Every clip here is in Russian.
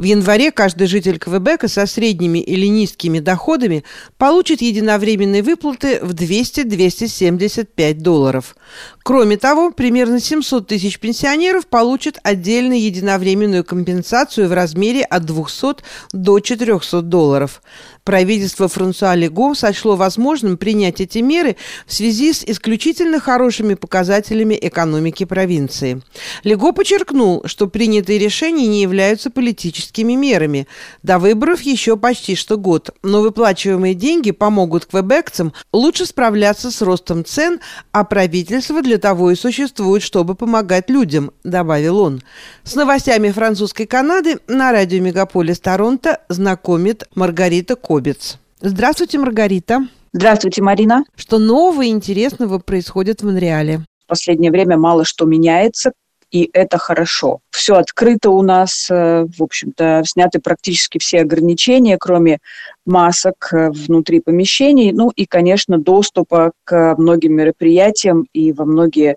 В январе каждый житель Квебека со средними или низкими доходами получит единовременные выплаты в 200-275 долларов. Кроме того, примерно 700 тысяч пенсионеров получат отдельно единовременную компенсацию в размере от 200 до 400 долларов. Правительство Франсуа Лего сочло возможным принять эти меры в связи с исключительно хорошими показателями экономики провинции. Лего подчеркнул, что принятые решения не являются политическими мерами. До выборов еще почти что год, но выплачиваемые деньги помогут квебекцам лучше справляться с ростом цен, а правительство для того и существует, чтобы помогать людям, добавил он. С новостями французской Канады на радио Мегаполис Торонто знакомит Маргарита Кобец. Здравствуйте, Маргарита. Здравствуйте, Марина. Что нового и интересного происходит в Монреале? В последнее время мало что меняется, и это хорошо. Все открыто у нас, э, в общем-то, сняты практически все ограничения, кроме масок э, внутри помещений, ну и, конечно, доступа к многим мероприятиям и во многие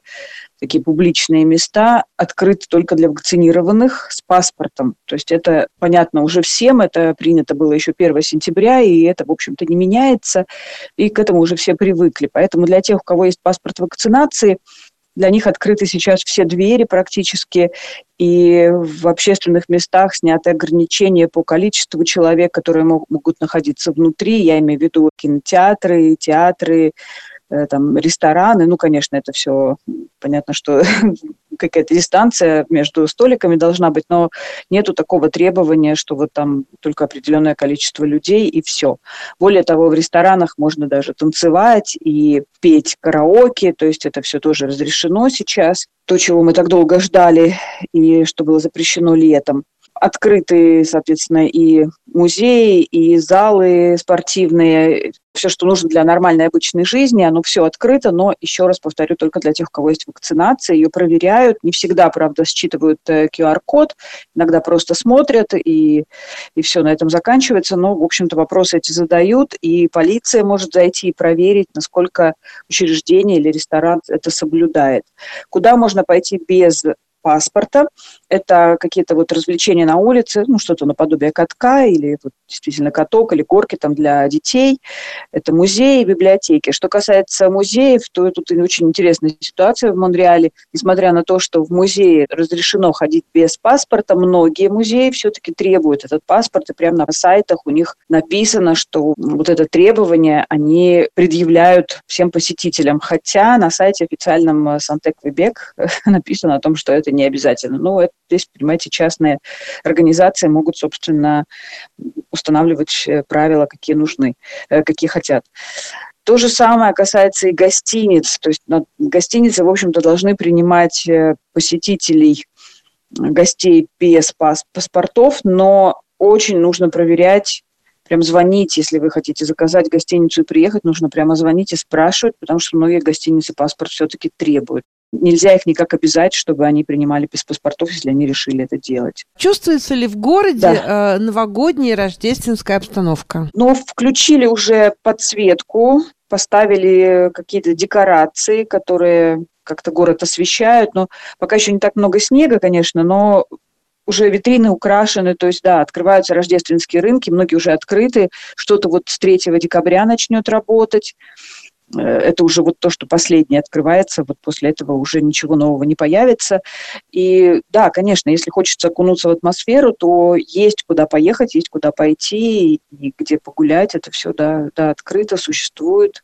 такие публичные места открыты только для вакцинированных с паспортом. То есть это понятно уже всем, это принято было еще 1 сентября, и это, в общем-то, не меняется, и к этому уже все привыкли. Поэтому для тех, у кого есть паспорт вакцинации, для них открыты сейчас все двери практически, и в общественных местах сняты ограничения по количеству человек, которые могут находиться внутри. Я имею в виду кинотеатры, театры, там, рестораны, ну, конечно, это все понятно, что какая-то дистанция между столиками должна быть, но нету такого требования, что вот там только определенное количество людей и все. Более того, в ресторанах можно даже танцевать и петь караоке, то есть это все тоже разрешено сейчас. То, чего мы так долго ждали и что было запрещено летом открыты, соответственно, и музеи, и залы спортивные, все, что нужно для нормальной обычной жизни, оно все открыто, но, еще раз повторю, только для тех, у кого есть вакцинация, ее проверяют, не всегда, правда, считывают QR-код, э, иногда просто смотрят, и, и все на этом заканчивается, но, в общем-то, вопросы эти задают, и полиция может зайти и проверить, насколько учреждение или ресторан это соблюдает. Куда можно пойти без паспорта. Это какие-то вот развлечения на улице, ну, что-то наподобие катка или вот действительно каток или горки там для детей. Это музеи, библиотеки. Что касается музеев, то тут очень интересная ситуация в Монреале. Несмотря на то, что в музее разрешено ходить без паспорта, многие музеи все-таки требуют этот паспорт, и прямо на сайтах у них написано, что вот это требование они предъявляют всем посетителям. Хотя на сайте официальном Сантек Квебек написано о том, что это не обязательно. Но это, здесь, понимаете, частные организации могут, собственно, устанавливать э, правила, какие нужны, э, какие хотят. То же самое касается и гостиниц. То есть гостиницы, в общем-то, должны принимать э, посетителей, гостей без паспортов, но очень нужно проверять прям звонить, если вы хотите заказать гостиницу и приехать, нужно прямо звонить и спрашивать, потому что многие гостиницы паспорт все-таки требуют нельзя их никак обязать, чтобы они принимали без паспортов, если они решили это делать. Чувствуется ли в городе да. э, новогодняя рождественская обстановка? Ну, включили уже подсветку, поставили какие-то декорации, которые как-то город освещают, но пока еще не так много снега, конечно, но уже витрины украшены, то есть, да, открываются рождественские рынки, многие уже открыты, что-то вот с 3 декабря начнет работать. Э, это уже вот то, что последнее открывается, вот после этого уже ничего нового не появится. И да, конечно, если хочется окунуться в атмосферу, то есть куда поехать, есть куда пойти, и где погулять, это все, да, да открыто существует.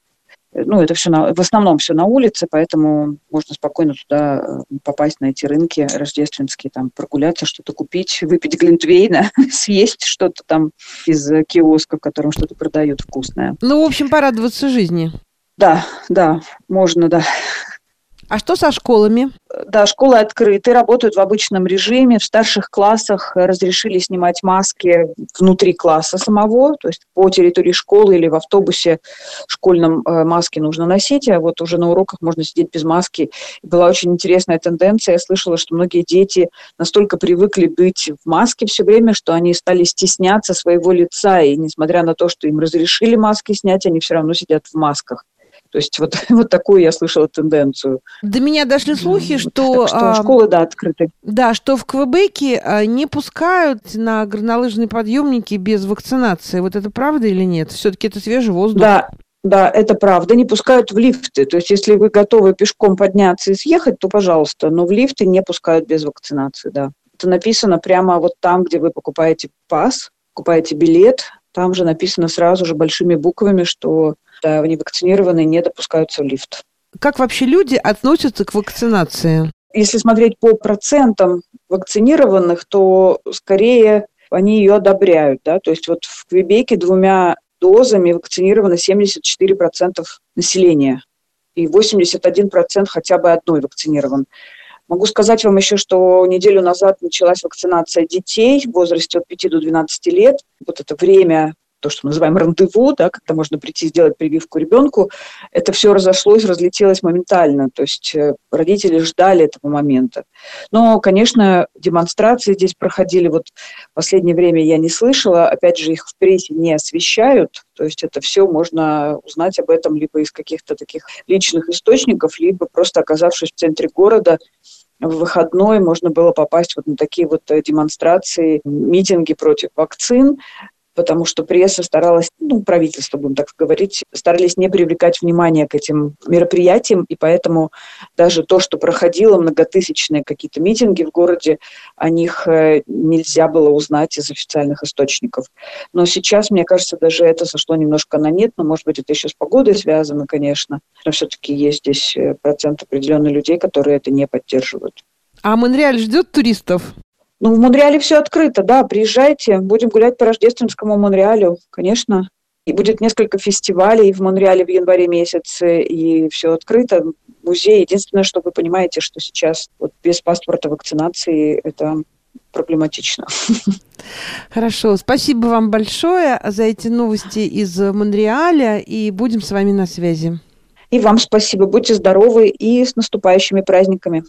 Ну, это все на, в основном все на улице, поэтому можно спокойно туда э, попасть на эти рынки рождественские, там прогуляться, что-то купить, выпить глинтвейна, съесть что-то там из киоска, в котором что-то продают вкусное. Ну, в общем, порадоваться жизни. Да, да, можно, да. А что со школами? Да, школы открыты, работают в обычном режиме. В старших классах разрешили снимать маски внутри класса самого, то есть по территории школы или в автобусе школьном э, маски нужно носить, а вот уже на уроках можно сидеть без маски. Была очень интересная тенденция. Я слышала, что многие дети настолько привыкли быть в маске все время, что они стали стесняться своего лица, и несмотря на то, что им разрешили маски снять, они все равно сидят в масках. То есть вот, вот такую я слышала тенденцию. До меня дошли слухи, что... Так что школы, да, открыты. Да, что в Квебеке а, не пускают на горнолыжные подъемники без вакцинации. Вот это правда или нет? Все-таки это свежий воздух. Да, да, это правда. Не пускают в лифты. То есть, если вы готовы пешком подняться и съехать, то пожалуйста. Но в лифты не пускают без вакцинации, да. Это написано прямо вот там, где вы покупаете пас, покупаете билет. Там же написано сразу же большими буквами, что да, невакцинированные не допускаются в лифт. Как вообще люди относятся к вакцинации? Если смотреть по процентам вакцинированных, то скорее они ее одобряют. Да? То есть вот в Квебеке двумя дозами вакцинировано 74% населения и 81% хотя бы одной вакцинирован. Могу сказать вам еще, что неделю назад началась вакцинация детей в возрасте от 5 до 12 лет. Вот это время то, что мы называем рандеву, да, когда можно прийти сделать прививку ребенку, это все разошлось, разлетелось моментально. То есть э, родители ждали этого момента. Но, конечно, демонстрации здесь проходили. Вот в последнее время я не слышала. Опять же, их в прессе не освещают. То есть это все можно узнать об этом либо из каких-то таких личных источников, либо просто оказавшись в центре города, в выходной можно было попасть вот на такие вот э, демонстрации, митинги против вакцин потому что пресса старалась, ну, правительство, будем так говорить, старались не привлекать внимание к этим мероприятиям, и поэтому даже то, что проходило многотысячные какие-то митинги в городе, о них э, нельзя было узнать из официальных источников. Но сейчас, мне кажется, даже это сошло немножко на нет, но, может быть, это еще с погодой связано, конечно, но все-таки есть здесь э, процент определенных людей, которые это не поддерживают. А Монреаль ждет туристов? Ну, в Монреале все открыто, да, приезжайте, будем гулять по рождественскому Монреалю, конечно. И будет несколько фестивалей в Монреале в январе месяце, и все открыто. Музей. Единственное, что вы понимаете, что сейчас вот без паспорта вакцинации это проблематично. Хорошо. Спасибо вам большое за эти новости из Монреаля, и будем с вами на связи. И вам спасибо. Будьте здоровы и с наступающими праздниками.